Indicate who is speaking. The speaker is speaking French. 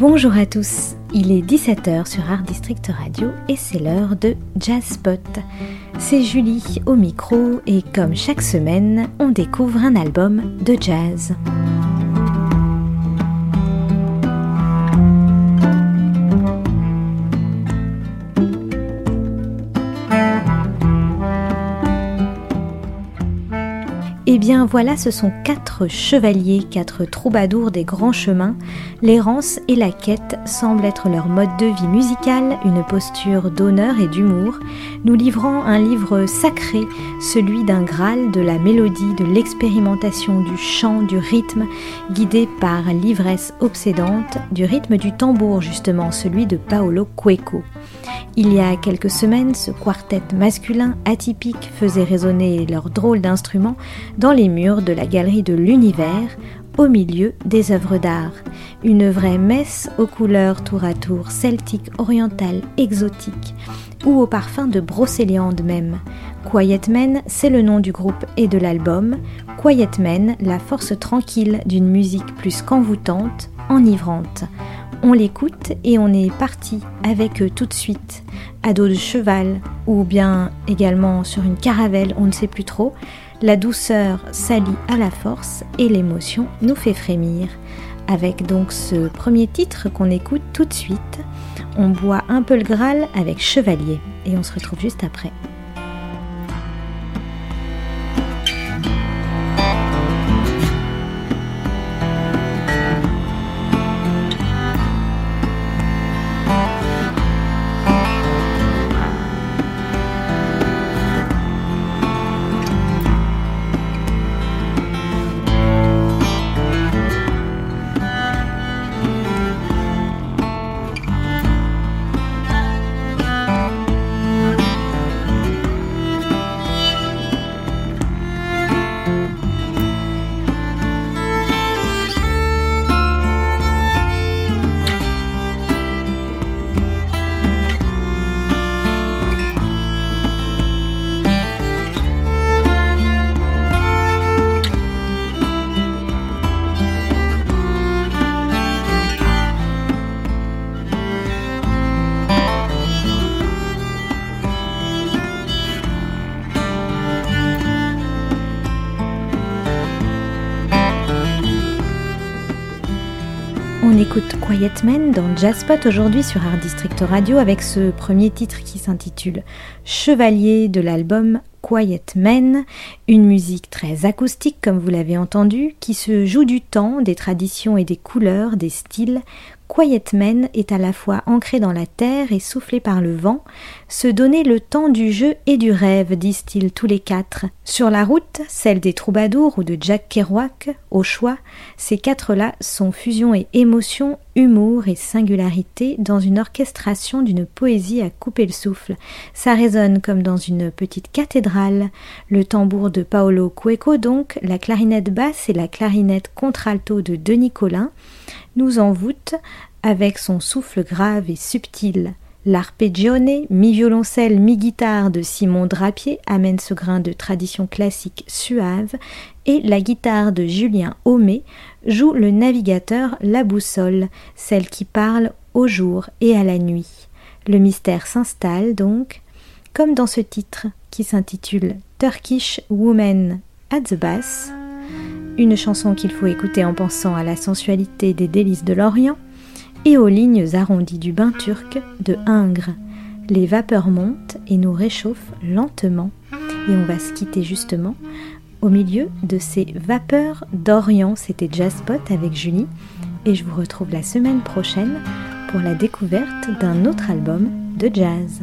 Speaker 1: Bonjour à tous, il est 17h sur Art District Radio et c'est l'heure de Jazz Spot. C'est Julie au micro et comme chaque semaine, on découvre un album de jazz. Bien voilà, ce sont quatre chevaliers, quatre troubadours des grands chemins. L'errance et la quête semblent être leur mode de vie musical, une posture d'honneur et d'humour, nous livrant un livre sacré, celui d'un Graal, de la mélodie, de l'expérimentation, du chant, du rythme, guidé par l'ivresse obsédante, du rythme du tambour justement, celui de Paolo Cueco. Il y a quelques semaines, ce quartet masculin atypique faisait résonner leur drôle d'instrument dans les murs de la galerie de l'univers, au milieu des œuvres d'art. Une vraie messe aux couleurs tour à tour celtiques, orientales, exotiques, ou au parfum de brocéliande même. Quiet Men, c'est le nom du groupe et de l'album. Quiet Men, la force tranquille d'une musique plus qu'envoûtante, enivrante. On l'écoute et on est parti avec eux tout de suite, à dos de cheval ou bien également sur une caravelle, on ne sait plus trop. La douceur s'allie à la force et l'émotion nous fait frémir. Avec donc ce premier titre qu'on écoute tout de suite, on boit un peu le Graal avec Chevalier et on se retrouve juste après. Écoute Quiet Men dans Jazzpot aujourd'hui sur Art District Radio avec ce premier titre qui s'intitule Chevalier de l'album Quiet Men, une musique très acoustique comme vous l'avez entendu, qui se joue du temps, des traditions et des couleurs, des styles, Quiet Men est à la fois ancré dans la terre et soufflé par le vent, se donner le temps du jeu et du rêve, disent-ils tous les quatre. Sur la route, celle des troubadours ou de Jack Kerouac, au choix, ces quatre-là sont fusion et émotion, humour et singularité dans une orchestration d'une poésie à couper le souffle. Ça résonne comme dans une petite cathédrale. Le tambour de Paolo Cueco donc, la clarinette basse et la clarinette contralto de Denis Collin nous envoûte avec son souffle grave et subtil. L'arpeggione, mi-violoncelle, mi-guitare de Simon Drapier amène ce grain de tradition classique suave et la guitare de Julien Homé joue le navigateur La Boussole, celle qui parle au jour et à la nuit. Le mystère s'installe donc, comme dans ce titre qui s'intitule Turkish Woman at the Bass, une chanson qu'il faut écouter en pensant à la sensualité des délices de l'Orient et aux lignes arrondies du bain turc de Ingres. Les vapeurs montent et nous réchauffent lentement et on va se quitter justement au milieu de ces vapeurs d'Orient. C'était Jazzpot avec Julie et je vous retrouve la semaine prochaine pour la découverte d'un autre album de jazz.